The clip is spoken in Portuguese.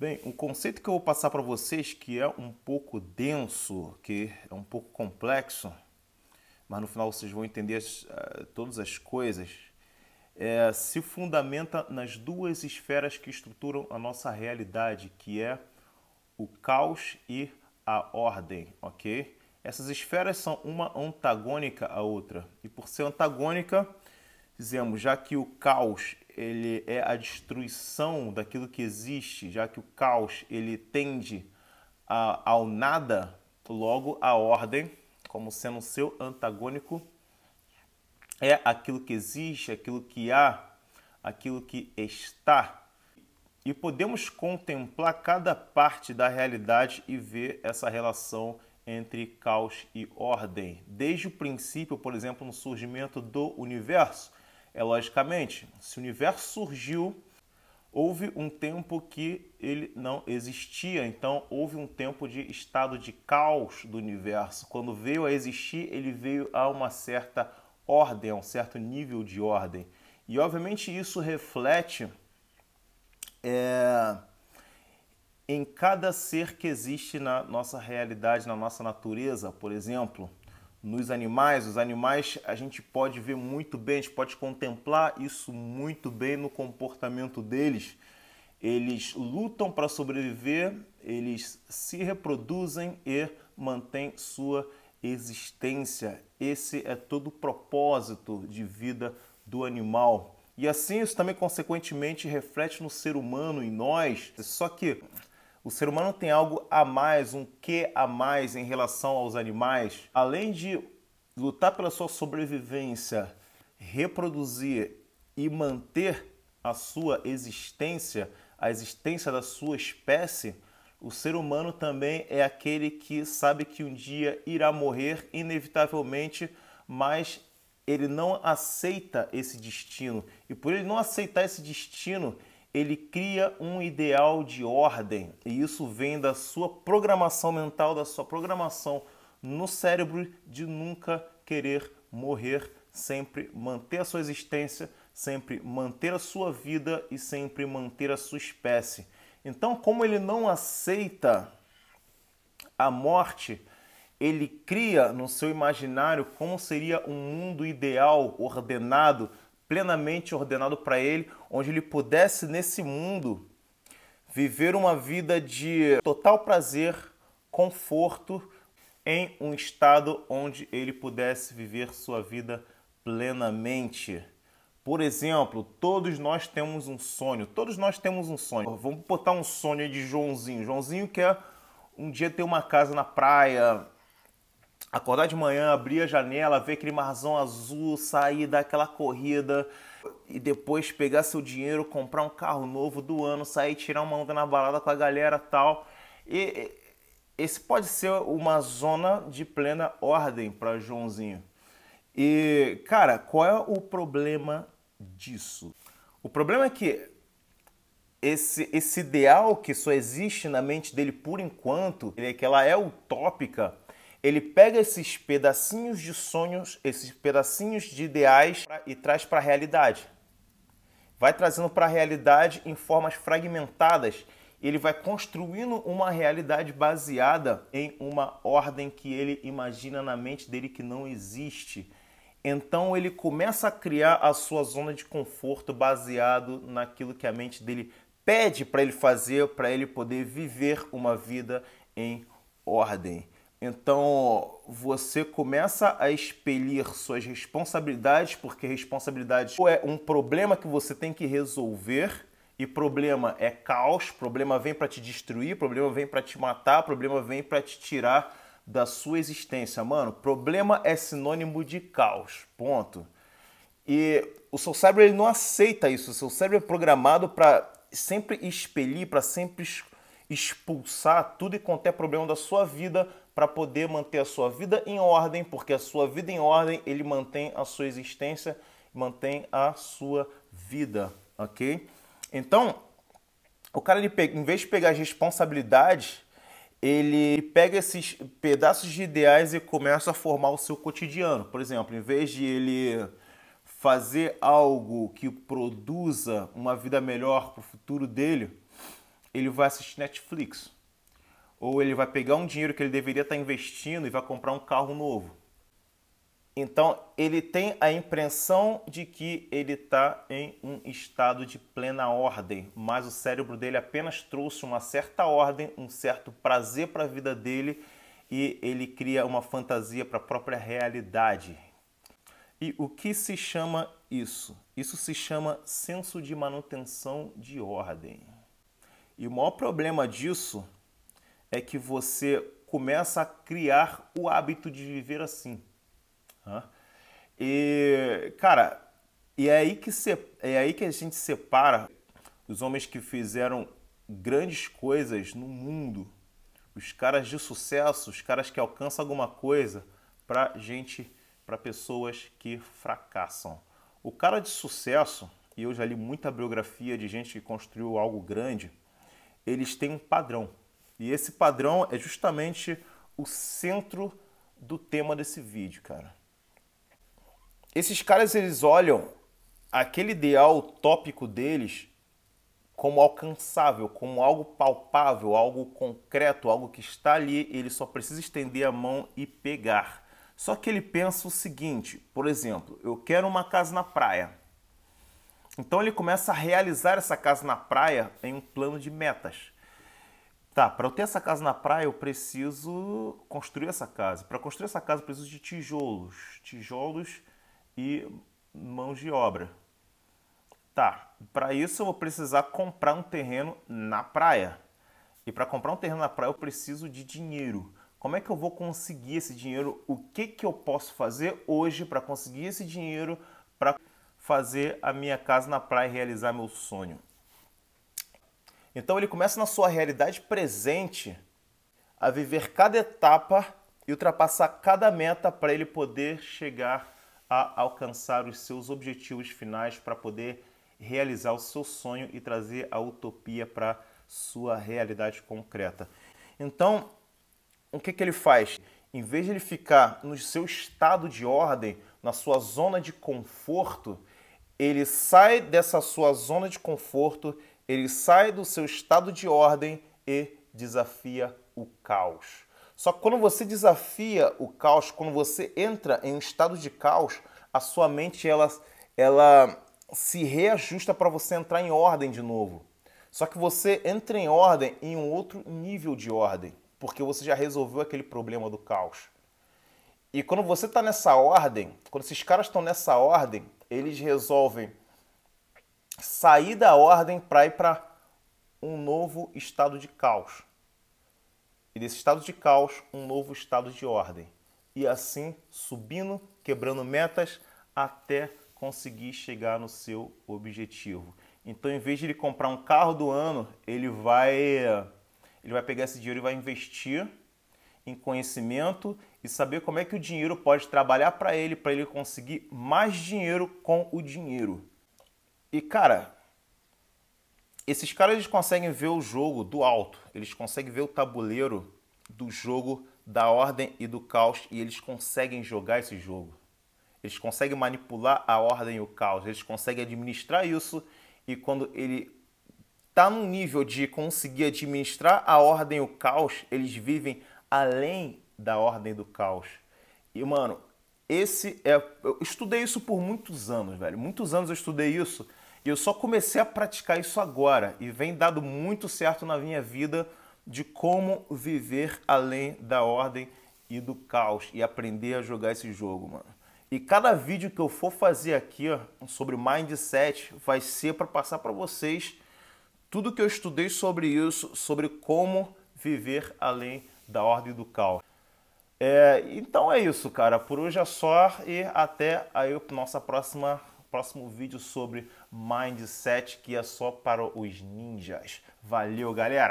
Bem, um conceito que eu vou passar para vocês que é um pouco denso, que é um pouco complexo, mas no final vocês vão entender as, uh, todas as coisas, é, se fundamenta nas duas esferas que estruturam a nossa realidade, que é o caos e a ordem, ok? Essas esferas são uma antagônica à outra. E por ser antagônica, dizemos, já que o caos ele é a destruição daquilo que existe, já que o caos ele tende a, ao nada, logo a ordem, como sendo seu antagônico, é aquilo que existe, aquilo que há, aquilo que está. E podemos contemplar cada parte da realidade e ver essa relação entre caos e ordem. Desde o princípio, por exemplo, no surgimento do universo, é logicamente, se o universo surgiu, houve um tempo que ele não existia, então houve um tempo de estado de caos do universo. Quando veio a existir, ele veio a uma certa ordem, a um certo nível de ordem. E obviamente isso reflete é, em cada ser que existe na nossa realidade, na nossa natureza, por exemplo nos animais. Os animais a gente pode ver muito bem, a gente pode contemplar isso muito bem no comportamento deles. Eles lutam para sobreviver, eles se reproduzem e mantêm sua existência. Esse é todo o propósito de vida do animal. E assim isso também consequentemente reflete no ser humano, em nós. Só que o ser humano tem algo a mais, um que a mais em relação aos animais. Além de lutar pela sua sobrevivência, reproduzir e manter a sua existência, a existência da sua espécie, o ser humano também é aquele que sabe que um dia irá morrer inevitavelmente, mas ele não aceita esse destino. E por ele não aceitar esse destino, ele cria um ideal de ordem, e isso vem da sua programação mental, da sua programação no cérebro de nunca querer morrer, sempre manter a sua existência, sempre manter a sua vida e sempre manter a sua espécie. Então, como ele não aceita a morte, ele cria no seu imaginário como seria um mundo ideal, ordenado, plenamente ordenado para ele, onde ele pudesse nesse mundo viver uma vida de total prazer, conforto, em um estado onde ele pudesse viver sua vida plenamente. Por exemplo, todos nós temos um sonho, todos nós temos um sonho. Vamos botar um sonho de Joãozinho. Joãozinho quer um dia ter uma casa na praia, acordar de manhã, abrir a janela, ver aquele marzão azul, sair daquela corrida e depois pegar seu dinheiro, comprar um carro novo do ano, sair tirar uma onda na balada com a galera tal. E esse pode ser uma zona de plena ordem para Joãozinho. E, cara, qual é o problema disso? O problema é que esse, esse ideal que só existe na mente dele por enquanto, é que ela é utópica, ele pega esses pedacinhos de sonhos, esses pedacinhos de ideais e traz para a realidade. Vai trazendo para a realidade em formas fragmentadas. Ele vai construindo uma realidade baseada em uma ordem que ele imagina na mente dele que não existe. Então ele começa a criar a sua zona de conforto baseado naquilo que a mente dele pede para ele fazer, para ele poder viver uma vida em ordem. Então você começa a expelir suas responsabilidades, porque responsabilidade é um problema que você tem que resolver, e problema é caos, problema vem para te destruir, problema vem para te matar, problema vem para te tirar da sua existência. Mano, problema é sinônimo de caos. Ponto. E o seu cérebro ele não aceita isso. O seu cérebro é programado para sempre expelir, para sempre expulsar tudo e quanto é problema da sua vida para poder manter a sua vida em ordem, porque a sua vida em ordem, ele mantém a sua existência, mantém a sua vida, ok? Então, o cara, ele pega, em vez de pegar as responsabilidades, ele pega esses pedaços de ideais e começa a formar o seu cotidiano. Por exemplo, em vez de ele fazer algo que produza uma vida melhor para o futuro dele, ele vai assistir Netflix. Ou ele vai pegar um dinheiro que ele deveria estar investindo e vai comprar um carro novo. Então, ele tem a impressão de que ele está em um estado de plena ordem, mas o cérebro dele apenas trouxe uma certa ordem, um certo prazer para a vida dele e ele cria uma fantasia para a própria realidade. E o que se chama isso? Isso se chama senso de manutenção de ordem. E o maior problema disso é que você começa a criar o hábito de viver assim. E, cara, é aí, que se, é aí que a gente separa os homens que fizeram grandes coisas no mundo, os caras de sucesso, os caras que alcançam alguma coisa, para gente, para pessoas que fracassam. O cara de sucesso, e eu já li muita biografia de gente que construiu algo grande, eles têm um padrão. E esse padrão é justamente o centro do tema desse vídeo, cara. Esses caras eles olham aquele ideal tópico deles como alcançável, como algo palpável, algo concreto, algo que está ali, ele só precisa estender a mão e pegar. Só que ele pensa o seguinte, por exemplo, eu quero uma casa na praia. Então ele começa a realizar essa casa na praia em um plano de metas. Tá, para eu ter essa casa na praia, eu preciso construir essa casa. Para construir essa casa, eu preciso de tijolos. Tijolos e mãos de obra. Tá, para isso eu vou precisar comprar um terreno na praia. E para comprar um terreno na praia eu preciso de dinheiro. Como é que eu vou conseguir esse dinheiro? O que, que eu posso fazer hoje para conseguir esse dinheiro para fazer a minha casa na praia e realizar meu sonho? Então ele começa na sua realidade presente a viver cada etapa e ultrapassar cada meta para ele poder chegar a alcançar os seus objetivos finais para poder realizar o seu sonho e trazer a utopia para sua realidade concreta. Então, o que, que ele faz? Em vez de ele ficar no seu estado de ordem, na sua zona de conforto, ele sai dessa sua zona de conforto, ele sai do seu estado de ordem e desafia o caos. Só que quando você desafia o caos, quando você entra em um estado de caos, a sua mente ela, ela se reajusta para você entrar em ordem de novo. Só que você entra em ordem em um outro nível de ordem, porque você já resolveu aquele problema do caos. E quando você está nessa ordem, quando esses caras estão nessa ordem, eles resolvem sair da ordem para ir para um novo estado de caos e desse estado de caos um novo estado de ordem. E assim subindo, quebrando metas até conseguir chegar no seu objetivo. Então, em vez de ele comprar um carro do ano, ele vai ele vai pegar esse dinheiro e vai investir em conhecimento e saber como é que o dinheiro pode trabalhar para ele, para ele conseguir mais dinheiro com o dinheiro. E cara, esses caras eles conseguem ver o jogo do alto, eles conseguem ver o tabuleiro do jogo da ordem e do caos e eles conseguem jogar esse jogo. Eles conseguem manipular a ordem e o caos, eles conseguem administrar isso e quando ele está num nível de conseguir administrar a ordem e o caos, eles vivem além da ordem do caos. E mano, esse é eu estudei isso por muitos anos, velho. Muitos anos eu estudei isso e eu só comecei a praticar isso agora e vem dado muito certo na minha vida de como viver além da ordem e do caos e aprender a jogar esse jogo, mano. E cada vídeo que eu for fazer aqui ó, sobre mindset vai ser para passar para vocês tudo que eu estudei sobre isso, sobre como viver além da ordem do caos. É, então é isso, cara. Por hoje é só e até aí nossa próxima próximo vídeo sobre mindset que é só para os ninjas. Valeu, galera.